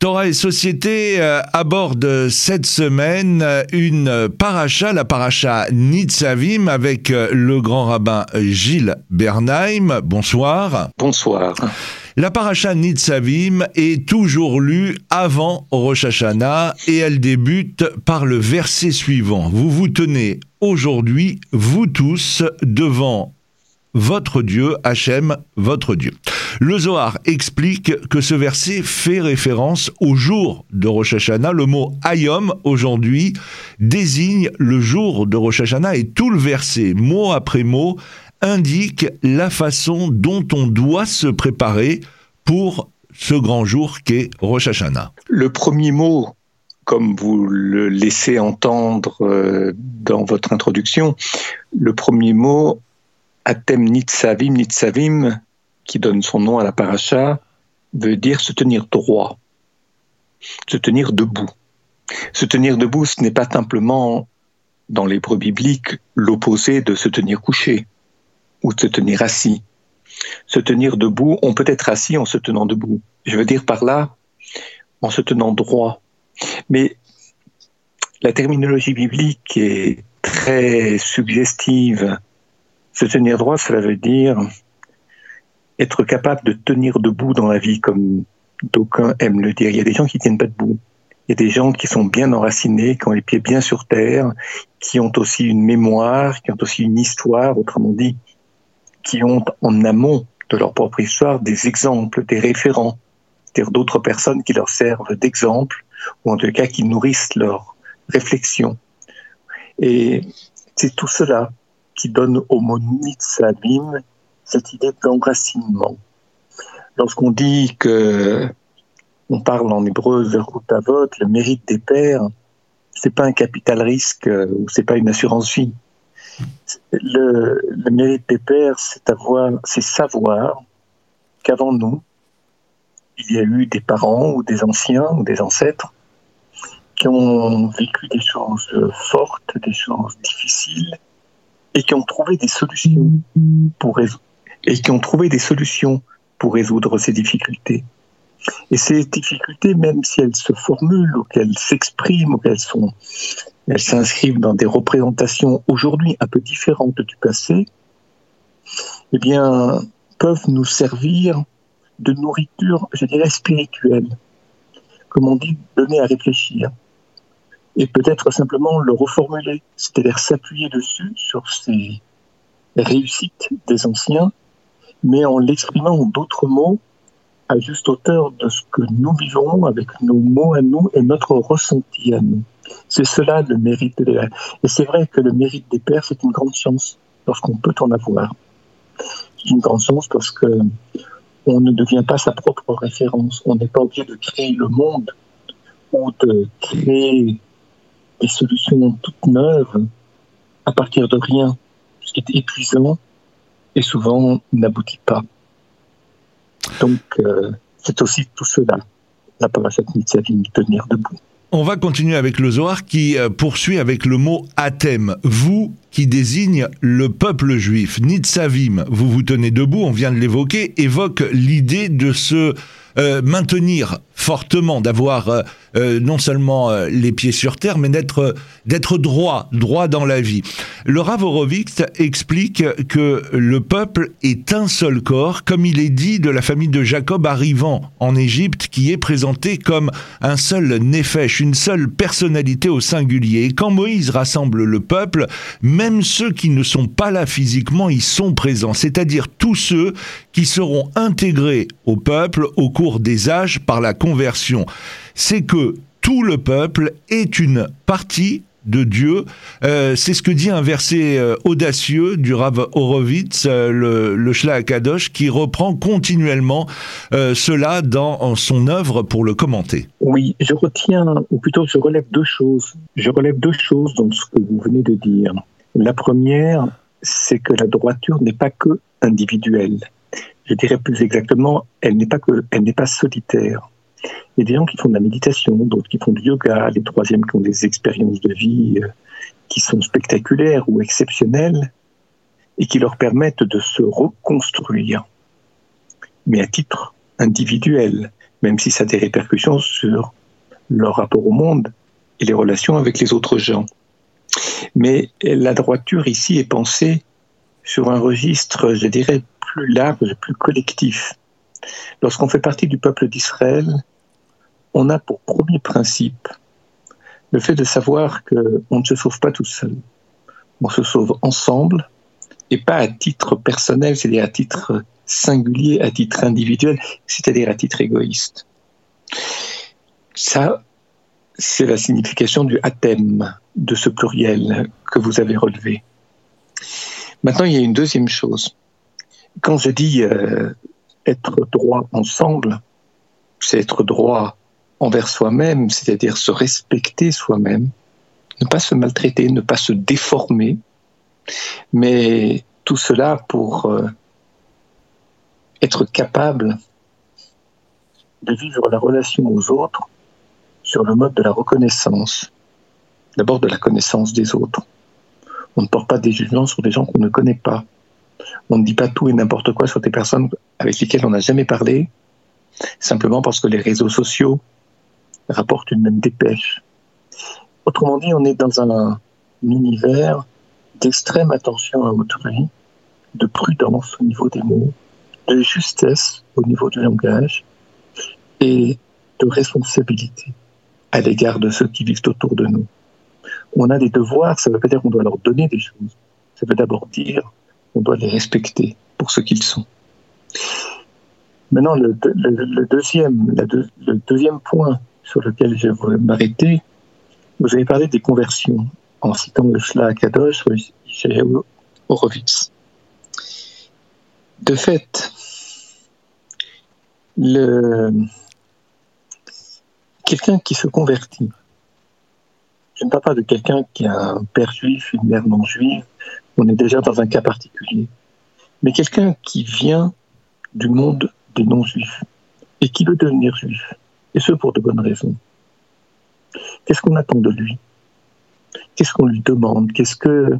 Torah et Société euh, aborde cette semaine une paracha, la paracha Nitzavim, avec euh, le grand rabbin Gilles Bernheim. Bonsoir. Bonsoir. La paracha Nitzavim est toujours lue avant Rosh Hashanah et elle débute par le verset suivant. Vous vous tenez aujourd'hui, vous tous, devant votre Dieu, Hachem, votre Dieu. Le Zohar explique que ce verset fait référence au jour de Rosh Hashanah. Le mot Ayom, aujourd'hui, désigne le jour de Rosh Hashanah et tout le verset, mot après mot, indique la façon dont on doit se préparer pour ce grand jour qu'est Rosh Hashanah. Le premier mot comme vous le laissez entendre euh, dans votre introduction, le premier mot Atem Nitzavim, Nitzavim, qui donne son nom à la paracha, veut dire se tenir droit, se tenir debout. Se tenir debout, ce n'est pas simplement, dans l'hébreu biblique, l'opposé de se tenir couché ou de se tenir assis. Se tenir debout, on peut être assis en se tenant debout. Je veux dire par là, en se tenant droit. Mais la terminologie biblique est très suggestive se tenir droit, cela veut dire être capable de tenir debout dans la vie, comme d'aucuns aiment le dire. Il y a des gens qui tiennent pas debout. Il y a des gens qui sont bien enracinés, qui ont les pieds bien sur terre, qui ont aussi une mémoire, qui ont aussi une histoire, autrement dit, qui ont en amont de leur propre histoire des exemples, des référents, c'est-à-dire d'autres personnes qui leur servent d'exemple, ou en tout cas qui nourrissent leur réflexion. Et c'est tout cela qui donne au mot cette idée d'enracinement. Lorsqu'on dit que on parle en hébreu verutavot, le mérite des pères, c'est pas un capital risque ou c'est pas une assurance vie. Le, le mérite des pères, c'est avoir, c'est savoir qu'avant nous, il y a eu des parents ou des anciens ou des ancêtres qui ont vécu des choses fortes, des choses difficiles, et qui ont trouvé des solutions pour résoudre, et qui ont trouvé des solutions pour résoudre ces difficultés. Et ces difficultés, même si elles se formulent ou qu'elles s'expriment ou qu'elles sont, elles s'inscrivent dans des représentations aujourd'hui un peu différentes du passé, eh bien, peuvent nous servir de nourriture, je dirais, spirituelle. Comme on dit, donner à réfléchir et peut-être simplement le reformuler, c'est-à-dire s'appuyer dessus sur ces réussites des anciens, mais en l'exprimant en d'autres mots à juste hauteur de ce que nous vivons avec nos mots à nous et notre ressenti à nous. C'est cela le mérite des pères. Et c'est vrai que le mérite des pères, c'est une grande chance lorsqu'on peut en avoir. C'est une grande chance parce que on ne devient pas sa propre référence. On n'est pas obligé de créer le monde ou de créer des solutions toutes neuves à partir de rien, ce qui est épuisant et souvent n'aboutit pas. Donc, euh, c'est aussi tout cela, la parachat Nitzavim, tenir debout. On va continuer avec le Zohar qui euh, poursuit avec le mot Atem, vous qui désigne le peuple juif. Nitzavim, vous vous tenez debout, on vient de l'évoquer, évoque l'idée de se euh, maintenir fortement, d'avoir euh, euh, non seulement les pieds sur terre, mais d'être d'être droit, droit dans la vie. Le Rav Horowitz explique que le peuple est un seul corps, comme il est dit de la famille de Jacob arrivant en Égypte, qui est présenté comme un seul nefesh, une seule personnalité au singulier. Et quand Moïse rassemble le peuple, même ceux qui ne sont pas là physiquement, ils sont présents, c'est-à-dire tous ceux qui seront intégrés au peuple au cours des âges par la conversion. C'est que tout le peuple est une partie de Dieu. Euh, c'est ce que dit un verset euh, audacieux du Rav Horowitz, euh, le, le Akadosh, qui reprend continuellement cela dans son œuvre pour le commenter. Oui, je retiens, ou plutôt je relève deux choses. Je relève deux choses dans ce que vous venez de dire. La première, c'est que la droiture n'est pas que individuelle je dirais plus exactement, elle n'est pas solitaire. Il y a des gens qui font de la méditation, d'autres qui font du yoga, les troisièmes qui ont des expériences de vie euh, qui sont spectaculaires ou exceptionnelles et qui leur permettent de se reconstruire, mais à titre individuel. même si ça a des répercussions sur leur rapport au monde et les relations avec les autres gens. Mais la droiture ici est pensée sur un registre, je dirais, plus large, plus collectif. Lorsqu'on fait partie du peuple d'Israël, on a pour premier principe le fait de savoir qu'on ne se sauve pas tout seul. On se sauve ensemble et pas à titre personnel, c'est-à-dire à titre singulier, à titre individuel, c'est-à-dire à titre égoïste. Ça, c'est la signification du athème de ce pluriel que vous avez relevé. Maintenant, il y a une deuxième chose. Quand je dis euh, être droit ensemble, c'est être droit envers soi-même, c'est-à-dire se respecter soi-même, ne pas se maltraiter, ne pas se déformer, mais tout cela pour euh, être capable de vivre la relation aux autres sur le mode de la reconnaissance, d'abord de la connaissance des autres. On ne porte pas des jugements sur des gens qu'on ne connaît pas. On ne dit pas tout et n'importe quoi sur des personnes avec lesquelles on n'a jamais parlé, simplement parce que les réseaux sociaux rapportent une même dépêche. Autrement dit, on est dans un, univers d'extrême attention à autrui, de prudence au niveau des mots, de justesse au niveau du langage et de responsabilité à l'égard de ceux qui vivent autour de nous. On a des devoirs, ça ne veut pas dire qu'on doit leur donner des choses, ça veut d'abord dire qu'on doit les respecter pour ce qu'ils sont. Maintenant, le, deuxième, le deuxième point sur lequel je veux m'arrêter, vous avez parlé des conversions en citant le Shla Kadosh Horowitz. De fait, quelqu'un qui se convertit, je ne parle pas de quelqu'un qui a un père juif, une mère non juive, on est déjà dans un cas particulier, mais quelqu'un qui vient du monde des non-juifs et qui veut devenir juif, et ce pour de bonnes raisons. Qu'est-ce qu'on attend de lui? Qu'est-ce qu'on lui demande? Qu'est-ce que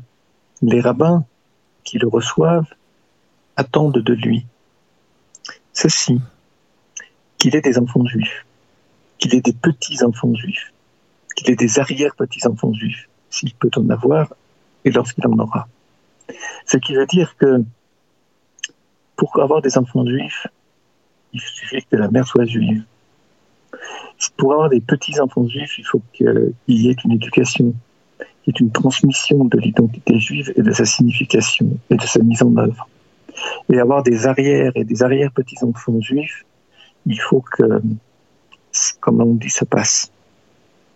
les rabbins qui le reçoivent attendent de lui? Ceci, qu'il ait des enfants juifs, qu'il ait des petits-enfants juifs, qu'il ait des arrière-petits-enfants juifs, s'il peut en avoir, et lorsqu'il en aura. Ce qui veut dire que pour avoir des enfants juifs, il suffit que la mère soit juive. Pour avoir des petits-enfants juifs, il faut qu'il y ait une éducation, qui est une transmission de l'identité juive et de sa signification et de sa mise en œuvre. Et avoir des arrières et des arrière-petits-enfants juifs, il faut que, comme on dit, ça passe,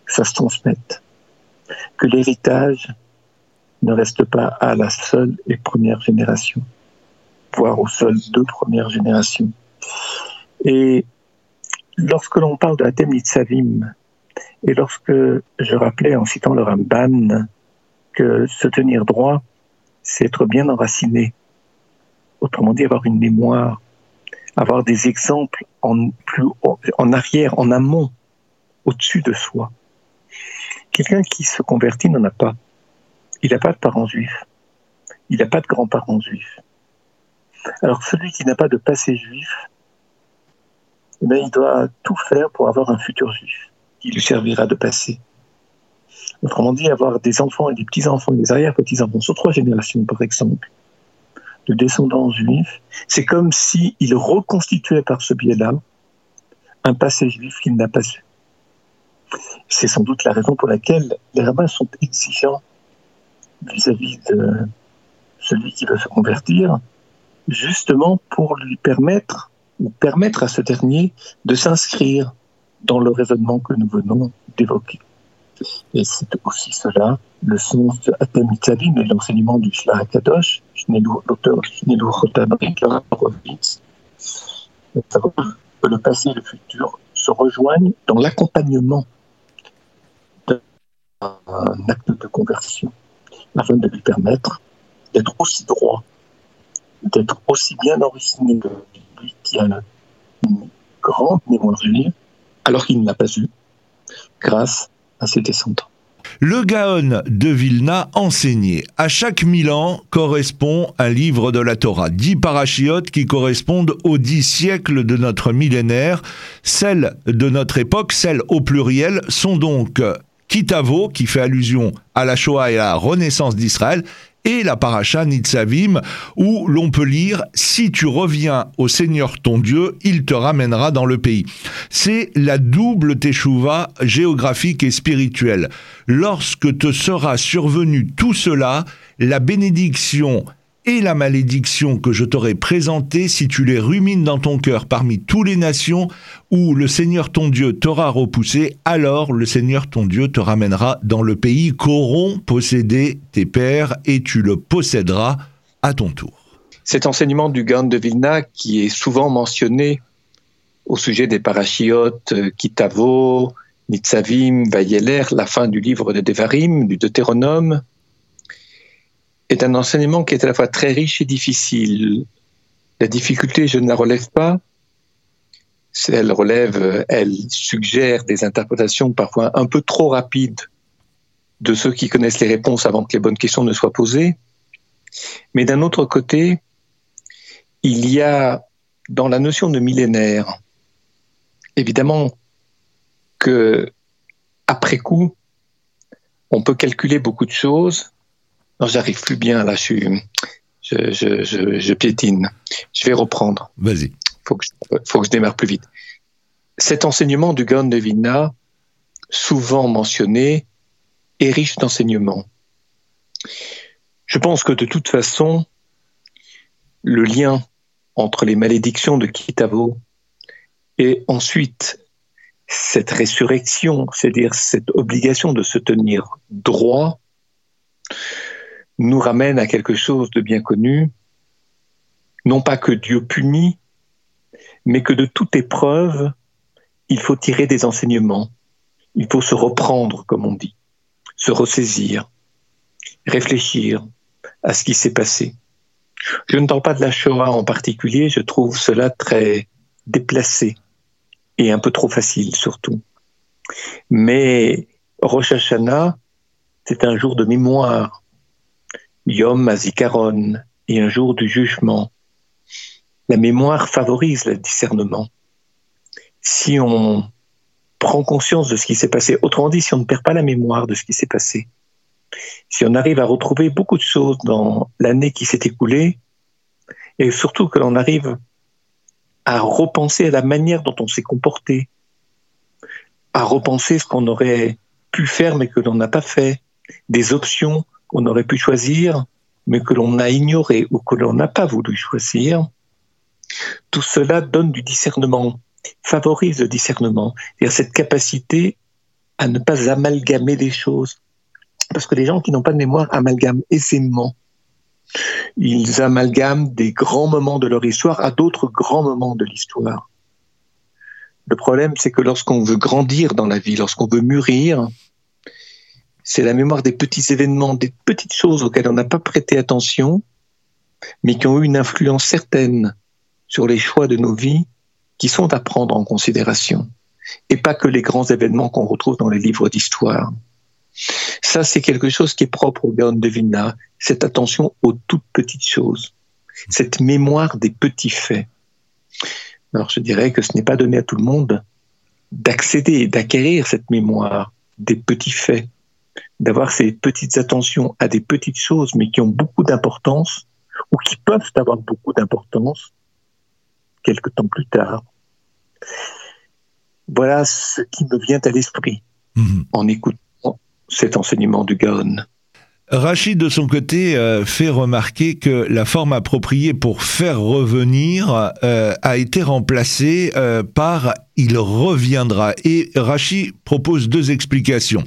que ça se transmette, que l'héritage ne reste pas à la seule et première génération, voire aux seules deux premières générations. Et lorsque l'on parle de Hatem et lorsque je rappelais en citant le Ramban que se tenir droit, c'est être bien enraciné. Autrement dit, avoir une mémoire, avoir des exemples en arrière, en amont, au-dessus de soi. Quelqu'un qui se convertit n'en a pas. Il n'a pas de parents juifs. Il n'a pas de grands-parents juifs. Alors celui qui n'a pas de passé juif, eh ben, il doit tout faire pour avoir un futur juif qui lui servira de passé. Autrement dit, avoir des enfants et des petits-enfants et des arrière-petits-enfants sur trois générations, par exemple, de descendants juifs, c'est comme s'il reconstituait par ce biais-là un passé juif qu'il n'a pas eu. C'est sans doute la raison pour laquelle les rabbins sont exigeants vis-à-vis -vis de celui qui veut se convertir, justement pour lui permettre ou permettre à ce dernier de s'inscrire dans le raisonnement que nous venons d'évoquer. Et c'est aussi cela le sens de Atem et l'enseignement du Shla Kadosh, l'auteur Shnelou Rovitz, que le passé et le futur se rejoignent dans l'accompagnement d'un acte de conversion, afin de lui permettre d'être aussi droit, d'être aussi bien enraciné que lui qui a une grande mémoire juive, alors qu'il ne l'a pas eu, grâce à ses descendants. Le Gaon de Vilna enseignait à chaque mille ans correspond un livre de la Torah, dix parachiotes qui correspondent aux dix siècles de notre millénaire. Celles de notre époque, celles au pluriel, sont donc Kitavo, qui fait allusion à la Shoah et à la renaissance d'Israël, et la paracha Nitzavim, où l'on peut lire Si tu reviens au Seigneur ton Dieu, il te ramènera dans le pays. C'est la double teshuva géographique et spirituelle. Lorsque te sera survenu tout cela, la bénédiction et la malédiction que je t'aurai présentée, si tu les rumines dans ton cœur parmi toutes les nations où le Seigneur ton Dieu t'aura repoussé, alors le Seigneur ton Dieu te ramènera dans le pays qu'auront possédé tes pères et tu le posséderas à ton tour. Cet enseignement du Gan de Vilna qui est souvent mentionné au sujet des parachiotes, euh, Kitavo, Nitzavim, Vayeler, la fin du livre de Devarim, du Deutéronome, est un enseignement qui est à la fois très riche et difficile. La difficulté, je ne la relève pas. Elle relève, elle suggère des interprétations parfois un peu trop rapides de ceux qui connaissent les réponses avant que les bonnes questions ne soient posées. Mais d'un autre côté, il y a dans la notion de millénaire, évidemment que après coup, on peut calculer beaucoup de choses, non, j'arrive plus bien là, je, je, piétine. Je vais reprendre. Vas-y. Faut que, faut que je démarre plus vite. Cet enseignement du Vilna, souvent mentionné, est riche d'enseignements. Je pense que de toute façon, le lien entre les malédictions de Kitavo et ensuite cette résurrection, c'est-à-dire cette obligation de se tenir droit, nous ramène à quelque chose de bien connu, non pas que Dieu punit, mais que de toute épreuve, il faut tirer des enseignements, il faut se reprendre, comme on dit, se ressaisir, réfléchir à ce qui s'est passé. Je ne parle pas de la Shoah en particulier, je trouve cela très déplacé et un peu trop facile surtout. Mais Rosh Hashanah, c'est un jour de mémoire, Yom Azikaron et un jour du jugement. La mémoire favorise le discernement. Si on prend conscience de ce qui s'est passé, autrement dit, si on ne perd pas la mémoire de ce qui s'est passé, si on arrive à retrouver beaucoup de choses dans l'année qui s'est écoulée, et surtout que l'on arrive à repenser à la manière dont on s'est comporté, à repenser ce qu'on aurait pu faire mais que l'on n'a pas fait, des options qu'on aurait pu choisir, mais que l'on a ignoré ou que l'on n'a pas voulu choisir, tout cela donne du discernement, favorise le discernement, c'est-à-dire cette capacité à ne pas amalgamer les choses. Parce que les gens qui n'ont pas de mémoire amalgament aisément. Ils amalgament des grands moments de leur histoire à d'autres grands moments de l'histoire. Le problème, c'est que lorsqu'on veut grandir dans la vie, lorsqu'on veut mûrir, c'est la mémoire des petits événements, des petites choses auxquelles on n'a pas prêté attention, mais qui ont eu une influence certaine sur les choix de nos vies, qui sont à prendre en considération, et pas que les grands événements qu'on retrouve dans les livres d'histoire. Ça, c'est quelque chose qui est propre au Gaon de Vilna, cette attention aux toutes petites choses, cette mémoire des petits faits. Alors je dirais que ce n'est pas donné à tout le monde d'accéder, d'acquérir cette mémoire des petits faits d'avoir ces petites attentions à des petites choses, mais qui ont beaucoup d'importance, ou qui peuvent avoir beaucoup d'importance quelque temps plus tard. Voilà ce qui me vient à l'esprit mhm. en écoutant cet enseignement du Gaon. Rachid, de son côté, euh, fait remarquer que la forme appropriée pour faire revenir euh, a été remplacée euh, par il reviendra. Et Rachid propose deux explications.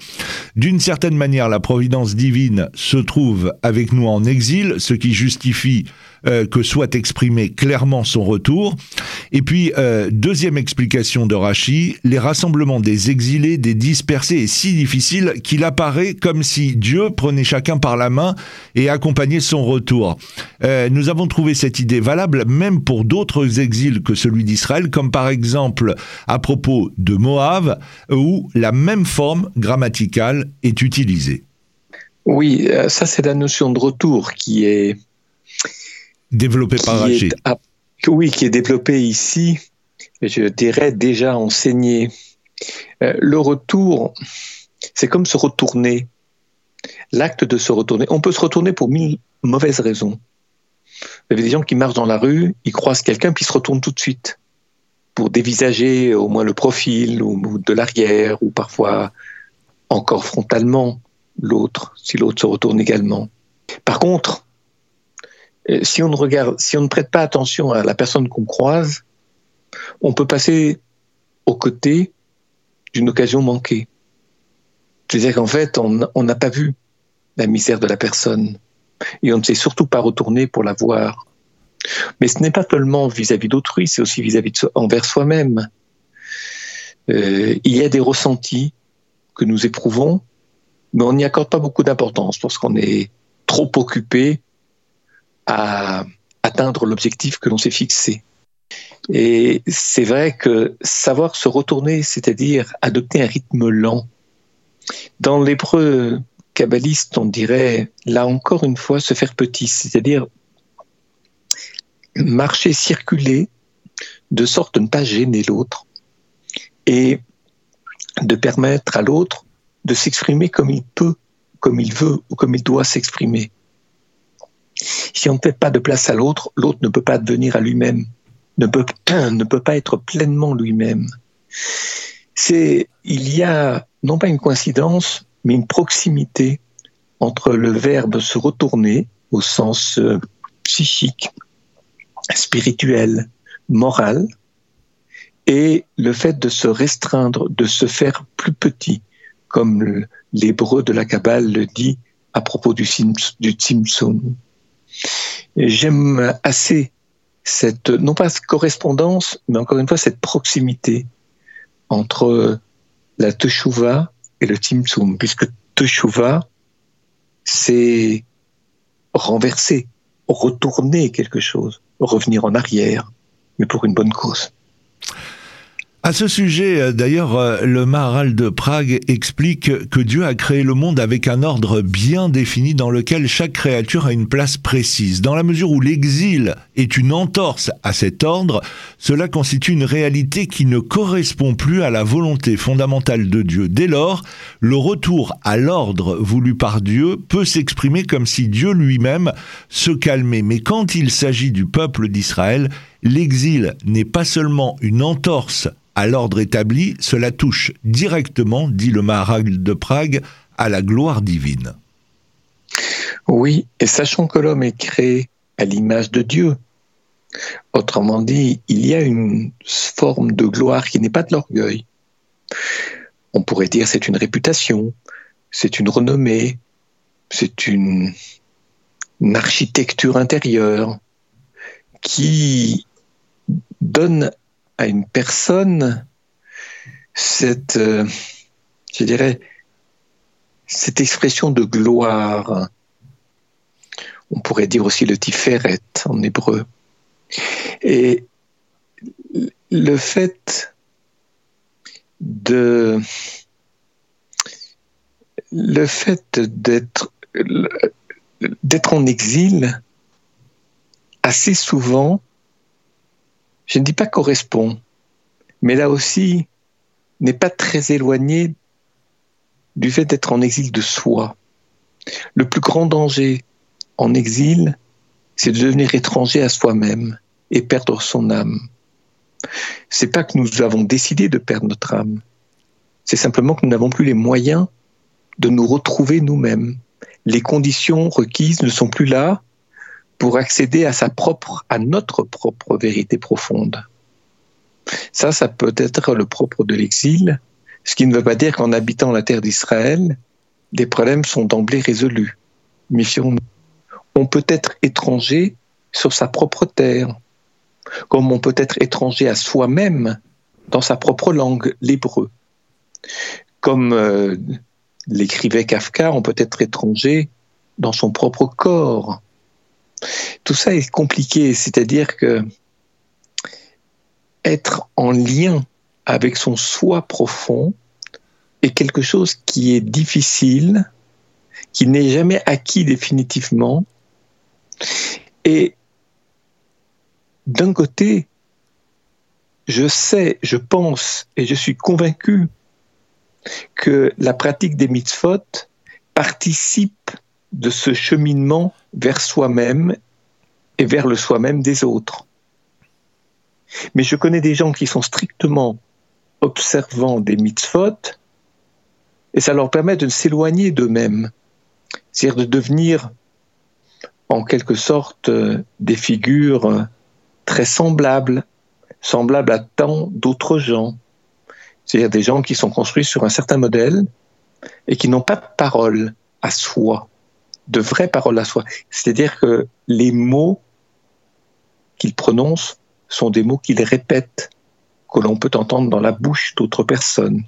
D'une certaine manière, la providence divine se trouve avec nous en exil, ce qui justifie euh, que soit exprimé clairement son retour. Et puis, euh, deuxième explication de Rachi, les rassemblements des exilés, des dispersés est si difficile qu'il apparaît comme si Dieu prenait chacun par la main et accompagnait son retour. Euh, nous avons trouvé cette idée valable même pour d'autres exils que celui d'Israël, comme par exemple à propos de Moab, où la même forme grammaticale est utilisée. Oui, euh, ça c'est la notion de retour qui est développée par Rachid. oui, qui est développée ici, je dirais déjà enseignée. Euh, le retour, c'est comme se retourner. L'acte de se retourner. On peut se retourner pour mille mauvaises raisons. Vous avez des gens qui marchent dans la rue, ils croisent quelqu'un, puis ils se retournent tout de suite pour dévisager au moins le profil ou de l'arrière, ou parfois encore frontalement l'autre, si l'autre se retourne également. Par contre, euh, si on ne regarde, si on ne prête pas attention à la personne qu'on croise, on peut passer aux côtés d'une occasion manquée. C'est-à-dire qu'en fait, on n'a pas vu la misère de la personne et on ne s'est surtout pas retourné pour la voir. Mais ce n'est pas seulement vis-à-vis d'autrui, c'est aussi vis-à-vis de envers soi-même. Euh, il y a des ressentis que nous éprouvons, mais on n'y accorde pas beaucoup d'importance parce qu'on est trop occupé à atteindre l'objectif que l'on s'est fixé. Et c'est vrai que savoir se retourner, c'est-à-dire adopter un rythme lent, dans l'hébreu kabbaliste, on dirait, là encore une fois, se faire petit, c'est-à-dire marcher, circuler, de sorte de ne pas gêner l'autre et de permettre à l'autre de s'exprimer comme il peut, comme il veut ou comme il doit s'exprimer. Si on ne fait pas de place à l'autre, l'autre ne peut pas devenir à lui-même, ne peut, ne peut pas être pleinement lui-même. C'est, il y a non pas une coïncidence, mais une proximité entre le verbe se retourner au sens euh, psychique, spirituel, moral, et le fait de se restreindre, de se faire plus petit, comme l'hébreu de la Kabbale le dit à propos du, du. J'aime assez cette, non pas cette correspondance, mais encore une fois cette proximité entre la Teshuvah et le Tzimtzum, puisque Teshuvah, c'est renverser, retourner quelque chose, revenir en arrière, mais pour une bonne cause. À ce sujet, euh, d'ailleurs, euh, le Maharal de Prague explique que Dieu a créé le monde avec un ordre bien défini dans lequel chaque créature a une place précise. Dans la mesure où l'exil est une entorse à cet ordre, cela constitue une réalité qui ne correspond plus à la volonté fondamentale de Dieu. Dès lors, le retour à l'ordre voulu par Dieu peut s'exprimer comme si Dieu lui-même se calmait. Mais quand il s'agit du peuple d'Israël, l'exil n'est pas seulement une entorse à l'ordre établi, cela touche directement, dit le Maharal de Prague, à la gloire divine. Oui, et sachant que l'homme est créé à l'image de Dieu, autrement dit, il y a une forme de gloire qui n'est pas de l'orgueil. On pourrait dire c'est une réputation, c'est une renommée, c'est une architecture intérieure qui donne à une personne cette, euh, je dirais, cette expression de gloire. On pourrait dire aussi le tiferet en hébreu. Et le fait de le fait d'être d'être en exil assez souvent je ne dis pas correspond, mais là aussi n'est pas très éloigné du fait d'être en exil de soi. Le plus grand danger en exil, c'est de devenir étranger à soi-même et perdre son âme. C'est pas que nous avons décidé de perdre notre âme. C'est simplement que nous n'avons plus les moyens de nous retrouver nous-mêmes. Les conditions requises ne sont plus là pour accéder à sa propre, à notre propre vérité profonde. Ça, ça peut être le propre de l'exil, ce qui ne veut pas dire qu'en habitant la terre d'Israël, les problèmes sont d'emblée résolus. Méfions-nous. On peut être étranger sur sa propre terre, comme on peut être étranger à soi-même dans sa propre langue, l'hébreu. Comme euh, l'écrivait Kafka, on peut être étranger dans son propre corps, tout ça est compliqué, c'est-à-dire que être en lien avec son soi profond est quelque chose qui est difficile, qui n'est jamais acquis définitivement. Et d'un côté, je sais, je pense et je suis convaincu que la pratique des mitzvot participe de ce cheminement vers soi-même et vers le soi-même des autres. Mais je connais des gens qui sont strictement observants des mitzvot et ça leur permet de s'éloigner d'eux-mêmes, c'est-à-dire de devenir en quelque sorte des figures très semblables, semblables à tant d'autres gens. C'est-à-dire des gens qui sont construits sur un certain modèle et qui n'ont pas de parole à soi, de vraies paroles à soi. C'est-à-dire que les mots qu'ils prononcent sont des mots qu'ils répètent, que l'on peut entendre dans la bouche d'autres personnes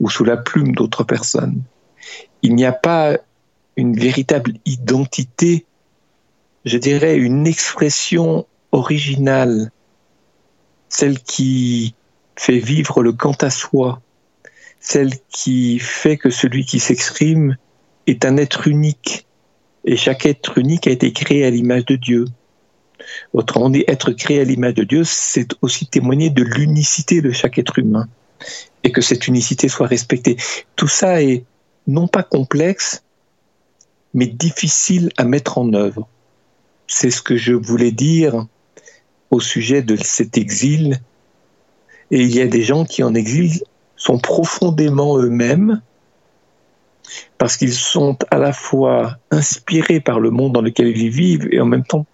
ou sous la plume d'autres personnes. Il n'y a pas une véritable identité, je dirais une expression originale, celle qui fait vivre le quant à soi, celle qui fait que celui qui s'exprime est un être unique, et chaque être unique a été créé à l'image de Dieu. Autrement dit, être créé à l'image de Dieu, c'est aussi témoigner de l'unicité de chaque être humain, et que cette unicité soit respectée. Tout ça est non pas complexe, mais difficile à mettre en œuvre. C'est ce que je voulais dire au sujet de cet exil et il y a des gens qui en exil sont profondément eux-mêmes parce qu'ils sont à la fois inspirés par le monde dans lequel ils vivent et en même temps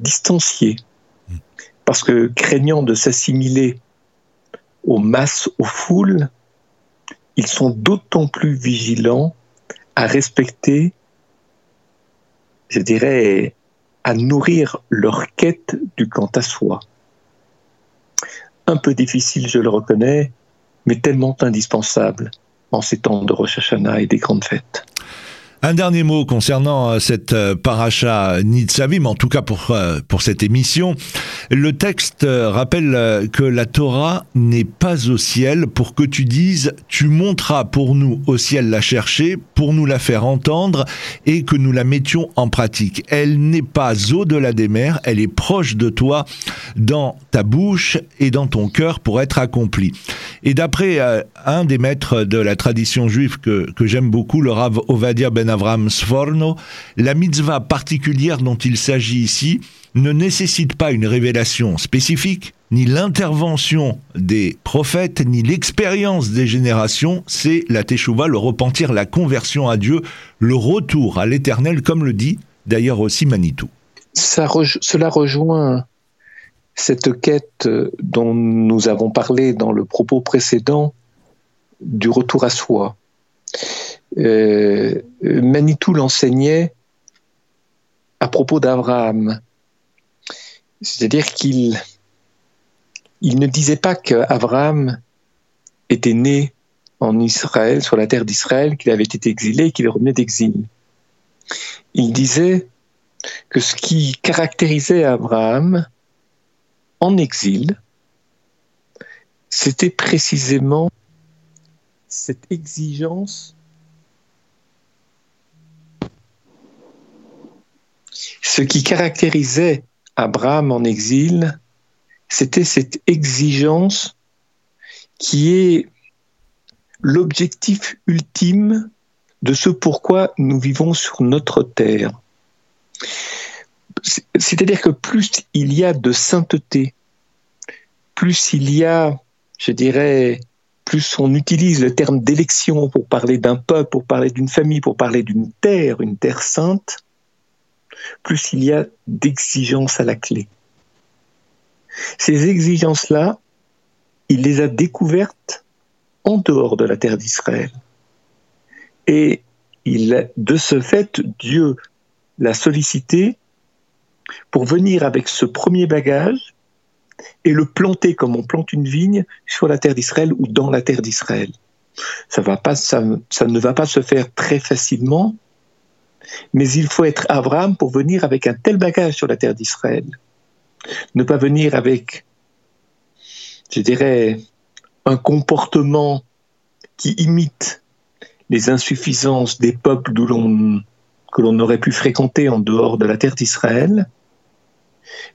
distanciés. Parce que craignant de s'assimiler aux masses, aux foules, ils sont d'autant plus vigilants à respecter, je dirais, à nourrir leur quête du quant à soi. Un peu difficile, je le reconnais, mais tellement indispensable en ces temps de Rosh et des grandes fêtes. Un dernier mot concernant euh, cette euh, paracha Nitzavim, en tout cas pour, euh, pour cette émission. Le texte rappelle que la Torah n'est pas au ciel pour que tu dises tu monteras pour nous au ciel la chercher, pour nous la faire entendre et que nous la mettions en pratique. Elle n'est pas au-delà des mers, elle est proche de toi dans ta bouche et dans ton cœur pour être accomplie. Et d'après un des maîtres de la tradition juive que, que j'aime beaucoup, le Rav Ovadia Ben Avram Sforno, la mitzvah particulière dont il s'agit ici ne nécessite pas une révélation spécifique, ni l'intervention des prophètes, ni l'expérience des générations, c'est la teshuva, le repentir, la conversion à Dieu, le retour à l'éternel, comme le dit d'ailleurs aussi Manitou. cela rejoint cette quête dont nous avons parlé dans le propos précédent du retour à soi. Euh, Manitou l'enseignait à propos d'Abraham. C'est-à-dire qu'il il ne disait pas qu'Abraham était né en Israël, sur la terre d'Israël, qu'il avait été exilé, qu'il revenait d'exil. Il disait que ce qui caractérisait Abraham en exil, c'était précisément cette exigence Ce qui caractérisait Abraham en exil, c'était cette exigence qui est l'objectif ultime de ce pourquoi nous vivons sur notre terre. C'est-à-dire que plus il y a de sainteté, plus il y a, je dirais, plus on utilise le terme d'élection pour parler d'un peuple, pour parler d'une famille, pour parler d'une terre, une terre sainte, plus il y a d'exigences à la clé. Ces exigences-là, il les a découvertes en dehors de la terre d'Israël. Et il, de ce fait, Dieu l'a sollicité pour venir avec ce premier bagage et le planter comme on plante une vigne sur la terre d'Israël ou dans la terre d'Israël. Ça, ça ne va pas se faire très facilement, mais il faut être Abraham pour venir avec un tel bagage sur la terre d'Israël. Ne pas venir avec je dirais, un comportement qui imite les insuffisances des peuples que l'on aurait pu fréquenter en dehors de la terre d'Israël,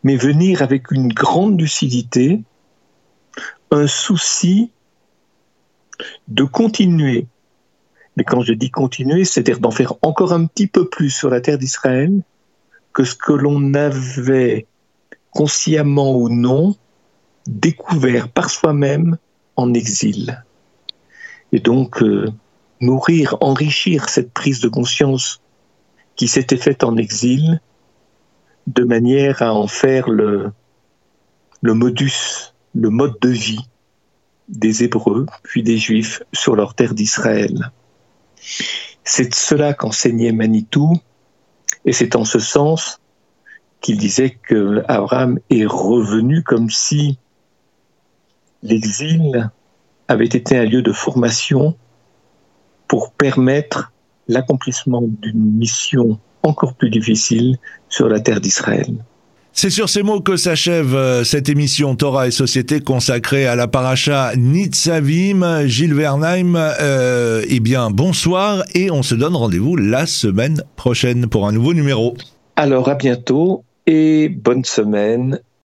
mais venir avec une grande lucidité, un souci de continuer. Mais quand je dis continuer, c'est-à-dire d'en faire encore un petit peu plus sur la terre d'Israël que ce que l'on avait consciemment ou non découvert par soi-même en exil. Et donc, euh, nourrir, enrichir cette prise de conscience qui s'était faite en exil, de manière à en faire le modus, le mode de vie des Hébreux, puis des Juifs sur leur terre d'Israël. C'est cela qu'enseignait Manitou, et c'est en ce sens qu'il disait que Abraham est revenu comme si l'exil avait été un lieu de formation pour permettre l'accomplissement d'une mission encore plus difficile sur la terre d'Israël. C'est sur ces mots que s'achève euh, cette émission Torah et Société consacrée à la paracha Nitzavim. Gilles Vernheim, euh, eh bien bonsoir et on se donne rendez-vous la semaine prochaine pour un nouveau numéro. Alors à bientôt et bonne semaine